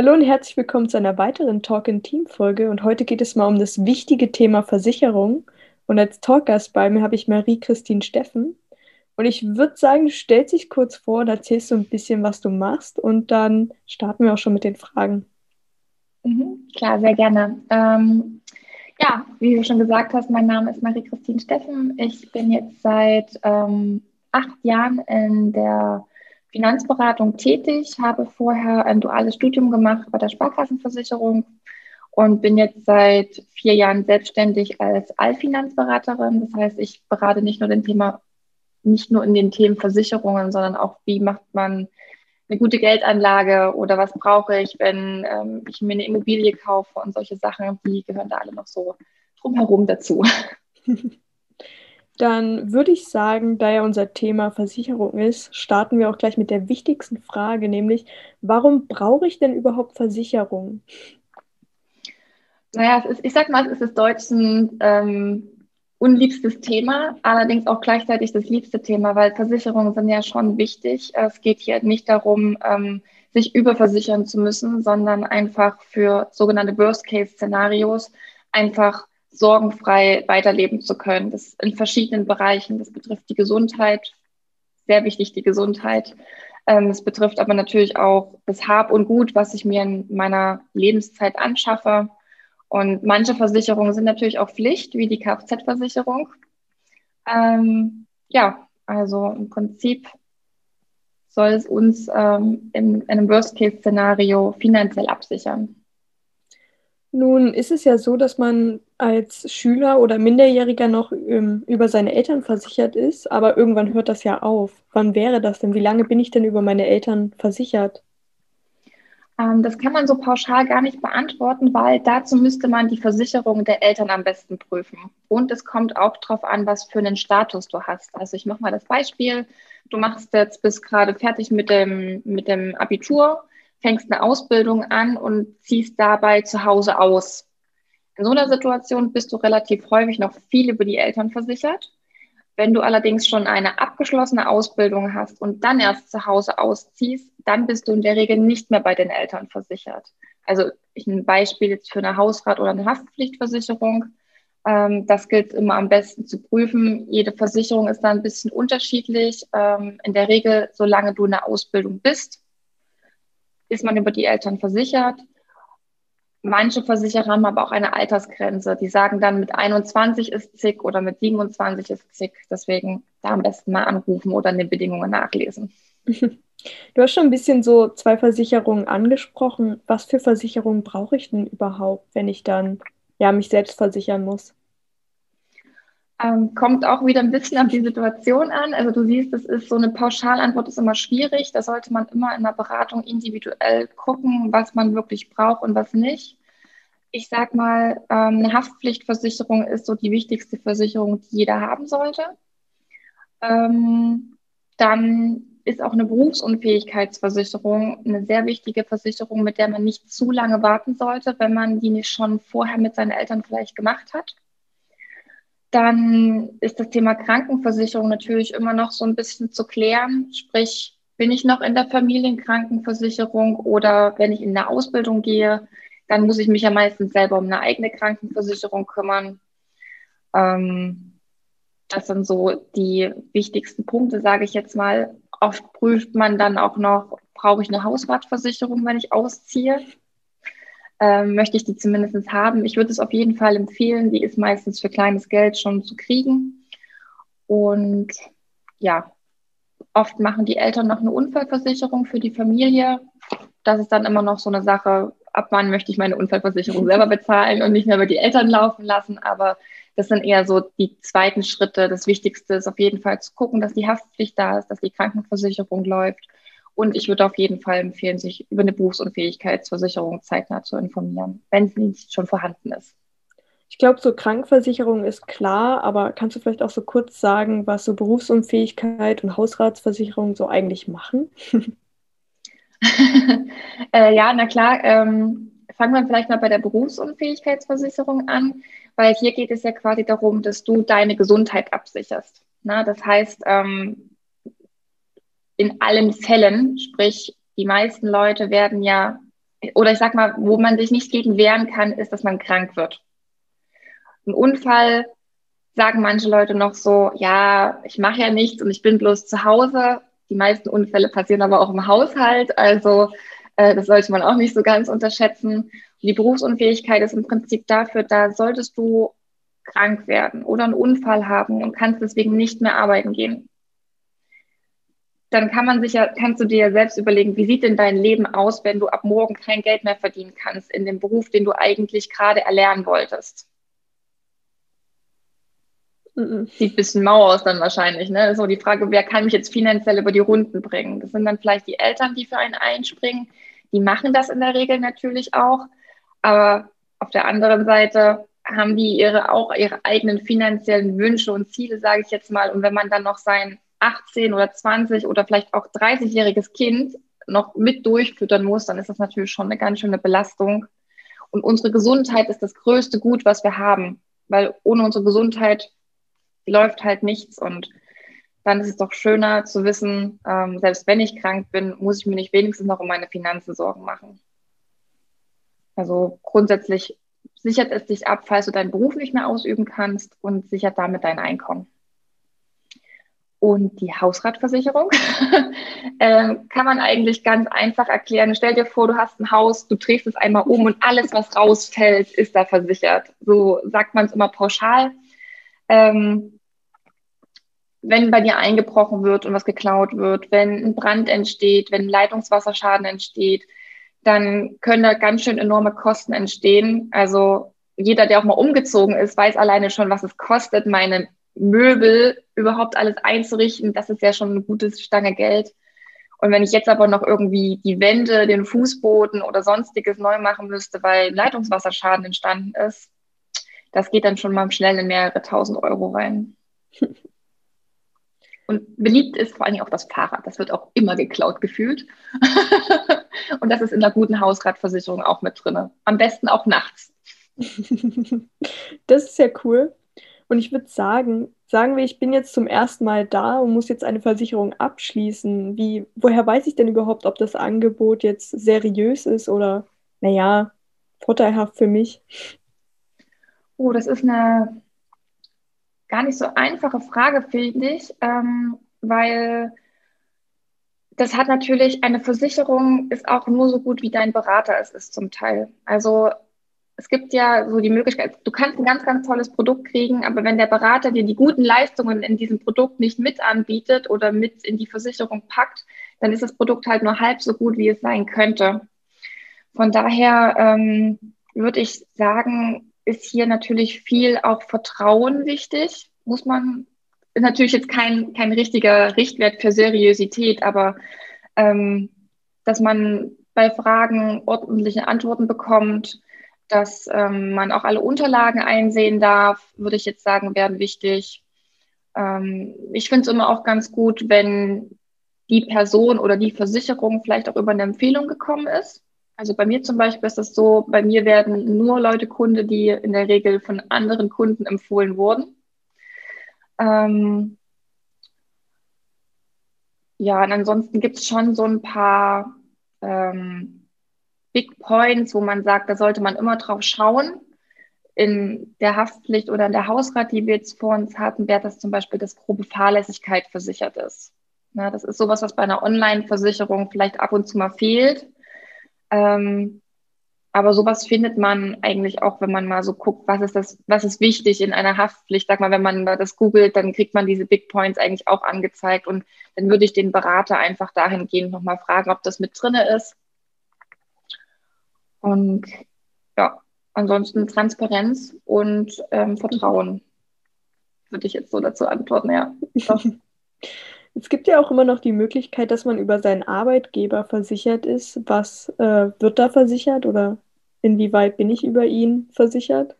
Hallo und herzlich willkommen zu einer weiteren Talk in Team Folge und heute geht es mal um das wichtige Thema Versicherung und als Talkgast bei mir habe ich Marie-Christine Steffen und ich würde sagen, du stellst dich kurz vor und erzählst so ein bisschen, was du machst und dann starten wir auch schon mit den Fragen. Mhm, klar, sehr gerne. Ähm, ja, wie du schon gesagt hast, mein Name ist Marie-Christine Steffen. Ich bin jetzt seit ähm, acht Jahren in der Finanzberatung tätig, habe vorher ein duales Studium gemacht bei der Sparkassenversicherung und bin jetzt seit vier Jahren selbstständig als Allfinanzberaterin. Das heißt, ich berate nicht nur den Thema, nicht nur in den Themen Versicherungen, sondern auch, wie macht man eine gute Geldanlage oder was brauche ich, wenn ähm, ich mir eine Immobilie kaufe und solche Sachen, die gehören da alle noch so drumherum dazu. Dann würde ich sagen, da ja unser Thema Versicherung ist, starten wir auch gleich mit der wichtigsten Frage, nämlich, warum brauche ich denn überhaupt Versicherung? Naja, ist, ich sag mal, es ist das Deutschen ähm, unliebstes Thema, allerdings auch gleichzeitig das liebste Thema, weil Versicherungen sind ja schon wichtig. Es geht hier nicht darum, ähm, sich überversichern zu müssen, sondern einfach für sogenannte Worst-Case-Szenarios einfach sorgenfrei weiterleben zu können. Das in verschiedenen Bereichen. Das betrifft die Gesundheit, sehr wichtig die Gesundheit. Ähm, es betrifft aber natürlich auch das Hab und Gut, was ich mir in meiner Lebenszeit anschaffe. Und manche Versicherungen sind natürlich auch Pflicht, wie die Kfz-Versicherung. Ähm, ja, also im Prinzip soll es uns ähm, in, in einem Worst-Case-Szenario finanziell absichern. Nun ist es ja so, dass man als Schüler oder Minderjähriger noch ähm, über seine Eltern versichert ist, aber irgendwann hört das ja auf. Wann wäre das denn? Wie lange bin ich denn über meine Eltern versichert? Ähm, das kann man so pauschal gar nicht beantworten, weil dazu müsste man die Versicherung der Eltern am besten prüfen. Und es kommt auch darauf an, was für einen Status du hast. Also ich mache mal das Beispiel. Du machst jetzt bis gerade fertig mit dem, mit dem Abitur fängst eine Ausbildung an und ziehst dabei zu Hause aus. In so einer Situation bist du relativ häufig noch viel über die Eltern versichert. Wenn du allerdings schon eine abgeschlossene Ausbildung hast und dann erst zu Hause ausziehst, dann bist du in der Regel nicht mehr bei den Eltern versichert. Also ein Beispiel jetzt für eine Hausrat- oder eine Haftpflichtversicherung. Ähm, das gilt immer am besten zu prüfen. Jede Versicherung ist da ein bisschen unterschiedlich. Ähm, in der Regel, solange du in der Ausbildung bist, ist man über die Eltern versichert. Manche Versicherer haben aber auch eine Altersgrenze. Die sagen dann, mit 21 ist zick oder mit 27 ist zick. Deswegen da am besten mal anrufen oder in den Bedingungen nachlesen. Du hast schon ein bisschen so zwei Versicherungen angesprochen. Was für Versicherungen brauche ich denn überhaupt, wenn ich dann ja mich selbst versichern muss? Ähm, kommt auch wieder ein bisschen auf die Situation an. Also du siehst, das ist so eine Pauschalantwort ist immer schwierig. Da sollte man immer in der Beratung individuell gucken, was man wirklich braucht und was nicht. Ich sag mal, ähm, eine Haftpflichtversicherung ist so die wichtigste Versicherung, die jeder haben sollte. Ähm, dann ist auch eine Berufsunfähigkeitsversicherung eine sehr wichtige Versicherung, mit der man nicht zu lange warten sollte, wenn man die nicht schon vorher mit seinen Eltern vielleicht gemacht hat. Dann ist das Thema Krankenversicherung natürlich immer noch so ein bisschen zu klären. Sprich, bin ich noch in der Familienkrankenversicherung oder wenn ich in eine Ausbildung gehe, dann muss ich mich ja meistens selber um eine eigene Krankenversicherung kümmern. Ähm, das sind so die wichtigsten Punkte, sage ich jetzt mal. Oft prüft man dann auch noch, brauche ich eine Hausratversicherung, wenn ich ausziehe? Ähm, möchte ich die zumindest haben. Ich würde es auf jeden Fall empfehlen. Die ist meistens für kleines Geld schon zu kriegen. Und ja, oft machen die Eltern noch eine Unfallversicherung für die Familie. Das ist dann immer noch so eine Sache, ab wann möchte ich meine Unfallversicherung selber bezahlen und nicht mehr über die Eltern laufen lassen. Aber das sind eher so die zweiten Schritte. Das Wichtigste ist auf jeden Fall zu gucken, dass die Haftpflicht da ist, dass die Krankenversicherung läuft und ich würde auf jeden Fall empfehlen, sich über eine Berufsunfähigkeitsversicherung zeitnah zu informieren, wenn sie nicht schon vorhanden ist. Ich glaube, so Krankenversicherung ist klar, aber kannst du vielleicht auch so kurz sagen, was so Berufsunfähigkeit und Hausratsversicherung so eigentlich machen? äh, ja, na klar. Ähm, fangen wir vielleicht mal bei der Berufsunfähigkeitsversicherung an, weil hier geht es ja quasi darum, dass du deine Gesundheit absicherst. Na, das heißt, ähm, in allen Fällen, sprich, die meisten Leute werden ja, oder ich sag mal, wo man sich nicht gegen wehren kann, ist, dass man krank wird. Ein Unfall sagen manche Leute noch so, ja, ich mache ja nichts und ich bin bloß zu Hause. Die meisten Unfälle passieren aber auch im Haushalt, also äh, das sollte man auch nicht so ganz unterschätzen. Und die Berufsunfähigkeit ist im Prinzip dafür, da solltest du krank werden oder einen Unfall haben und kannst deswegen nicht mehr arbeiten gehen. Dann kann man sich ja, kannst du dir ja selbst überlegen, wie sieht denn dein Leben aus, wenn du ab morgen kein Geld mehr verdienen kannst in dem Beruf, den du eigentlich gerade erlernen wolltest. Sieht ein bisschen mau aus dann wahrscheinlich. Ne? So die Frage, wer kann mich jetzt finanziell über die Runden bringen? Das sind dann vielleicht die Eltern, die für einen einspringen. Die machen das in der Regel natürlich auch. Aber auf der anderen Seite haben die ihre, auch ihre eigenen finanziellen Wünsche und Ziele, sage ich jetzt mal. Und wenn man dann noch sein 18 oder 20 oder vielleicht auch 30-jähriges Kind noch mit durchfüttern muss, dann ist das natürlich schon eine ganz schöne Belastung. Und unsere Gesundheit ist das größte Gut, was wir haben, weil ohne unsere Gesundheit läuft halt nichts und dann ist es doch schöner zu wissen, ähm, selbst wenn ich krank bin, muss ich mir nicht wenigstens noch um meine Finanzen Sorgen machen. Also grundsätzlich sichert es dich ab, falls du deinen Beruf nicht mehr ausüben kannst und sichert damit dein Einkommen. Und die Hausratversicherung äh, kann man eigentlich ganz einfach erklären. Stell dir vor, du hast ein Haus, du drehst es einmal um und alles, was rausfällt, ist da versichert. So sagt man es immer pauschal ähm, wenn bei dir eingebrochen wird und was geklaut wird, wenn ein Brand entsteht, wenn Leitungswasserschaden entsteht, dann können da ganz schön enorme Kosten entstehen. Also jeder, der auch mal umgezogen ist, weiß alleine schon, was es kostet, meine Möbel überhaupt alles einzurichten. Das ist ja schon eine gute Stange Geld. Und wenn ich jetzt aber noch irgendwie die Wände, den Fußboden oder sonstiges neu machen müsste, weil Leitungswasserschaden entstanden ist, das geht dann schon mal schnell in mehrere tausend Euro rein. Und beliebt ist vor allem auch das Fahrrad. Das wird auch immer geklaut gefühlt. und das ist in einer guten Hausratversicherung auch mit drin. Am besten auch nachts. das ist ja cool. Und ich würde sagen, sagen wir, ich bin jetzt zum ersten Mal da und muss jetzt eine Versicherung abschließen. Wie, woher weiß ich denn überhaupt, ob das Angebot jetzt seriös ist oder, naja, vorteilhaft für mich? Oh, das ist eine gar nicht so einfache Frage, finde ich, ähm, weil das hat natürlich, eine Versicherung ist auch nur so gut, wie dein Berater es ist zum Teil. Also es gibt ja so die Möglichkeit, du kannst ein ganz, ganz tolles Produkt kriegen, aber wenn der Berater dir die guten Leistungen in diesem Produkt nicht mit anbietet oder mit in die Versicherung packt, dann ist das Produkt halt nur halb so gut, wie es sein könnte. Von daher ähm, würde ich sagen, ist hier natürlich viel auch Vertrauen wichtig. Muss man, ist natürlich jetzt kein, kein richtiger Richtwert für Seriosität, aber ähm, dass man bei Fragen ordentliche Antworten bekommt, dass ähm, man auch alle Unterlagen einsehen darf, würde ich jetzt sagen, werden wichtig. Ähm, ich finde es immer auch ganz gut, wenn die Person oder die Versicherung vielleicht auch über eine Empfehlung gekommen ist. Also bei mir zum Beispiel ist das so, bei mir werden nur Leute Kunde, die in der Regel von anderen Kunden empfohlen wurden. Ähm ja, und ansonsten gibt es schon so ein paar ähm, Big Points, wo man sagt, da sollte man immer drauf schauen. In der Haftpflicht oder in der Hausrat, die wir jetzt vor uns hatten, wäre das zum Beispiel, dass grobe Fahrlässigkeit versichert ist. Na, das ist sowas, was bei einer Online-Versicherung vielleicht ab und zu mal fehlt ähm, aber sowas findet man eigentlich auch, wenn man mal so guckt, was ist das, was ist wichtig in einer Haftpflicht. Sag mal, wenn man das googelt, dann kriegt man diese Big Points eigentlich auch angezeigt. Und dann würde ich den Berater einfach dahingehend nochmal fragen, ob das mit drinne ist. Und ja, ansonsten Transparenz und ähm, Vertrauen würde ich jetzt so dazu antworten, ja. Es gibt ja auch immer noch die Möglichkeit, dass man über seinen Arbeitgeber versichert ist. Was äh, wird da versichert oder inwieweit bin ich über ihn versichert?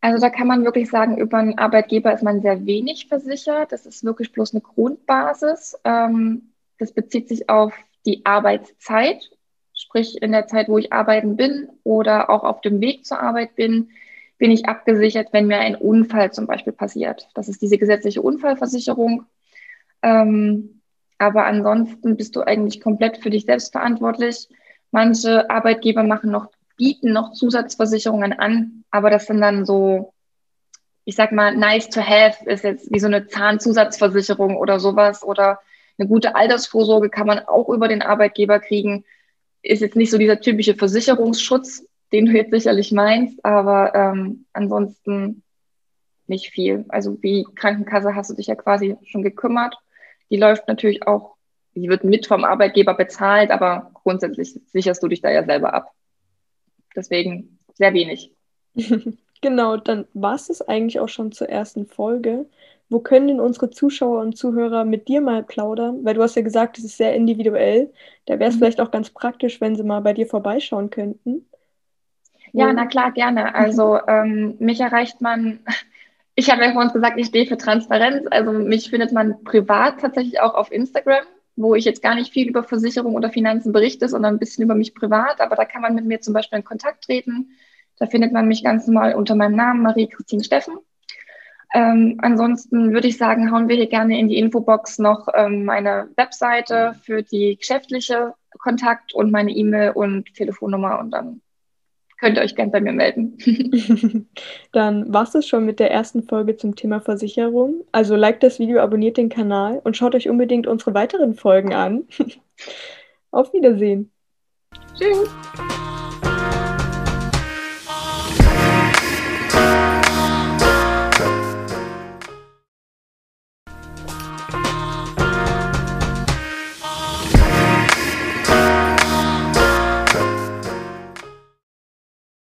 Also da kann man wirklich sagen, über einen Arbeitgeber ist man sehr wenig versichert. Das ist wirklich bloß eine Grundbasis. Ähm, das bezieht sich auf die Arbeitszeit, sprich in der Zeit, wo ich arbeiten bin oder auch auf dem Weg zur Arbeit bin, bin ich abgesichert, wenn mir ein Unfall zum Beispiel passiert. Das ist diese gesetzliche Unfallversicherung. Ähm, aber ansonsten bist du eigentlich komplett für dich selbst verantwortlich. Manche Arbeitgeber machen noch, bieten noch Zusatzversicherungen an, aber das sind dann so, ich sag mal, nice to have, ist jetzt wie so eine Zahnzusatzversicherung oder sowas oder eine gute Altersvorsorge kann man auch über den Arbeitgeber kriegen. Ist jetzt nicht so dieser typische Versicherungsschutz, den du jetzt sicherlich meinst, aber ähm, ansonsten nicht viel. Also wie Krankenkasse hast du dich ja quasi schon gekümmert. Die läuft natürlich auch, die wird mit vom Arbeitgeber bezahlt, aber grundsätzlich sicherst du dich da ja selber ab. Deswegen sehr wenig. genau, dann war es eigentlich auch schon zur ersten Folge. Wo können denn unsere Zuschauer und Zuhörer mit dir mal plaudern? Weil du hast ja gesagt, es ist sehr individuell. Da wäre es mhm. vielleicht auch ganz praktisch, wenn sie mal bei dir vorbeischauen könnten. Ja, na klar, gerne. Also ähm, mich erreicht man, ich habe ja vorhin gesagt, ich stehe für Transparenz. Also mich findet man privat tatsächlich auch auf Instagram, wo ich jetzt gar nicht viel über Versicherung oder Finanzen berichte, sondern ein bisschen über mich privat. Aber da kann man mit mir zum Beispiel in Kontakt treten. Da findet man mich ganz normal unter meinem Namen, Marie-Christine Steffen. Ähm, ansonsten würde ich sagen, hauen wir hier gerne in die Infobox noch ähm, meine Webseite für die geschäftliche Kontakt und meine E-Mail und Telefonnummer und dann könnt ihr euch gerne bei mir melden. Dann war es schon mit der ersten Folge zum Thema Versicherung. Also liked das Video, abonniert den Kanal und schaut euch unbedingt unsere weiteren Folgen an. Auf Wiedersehen. Tschüss.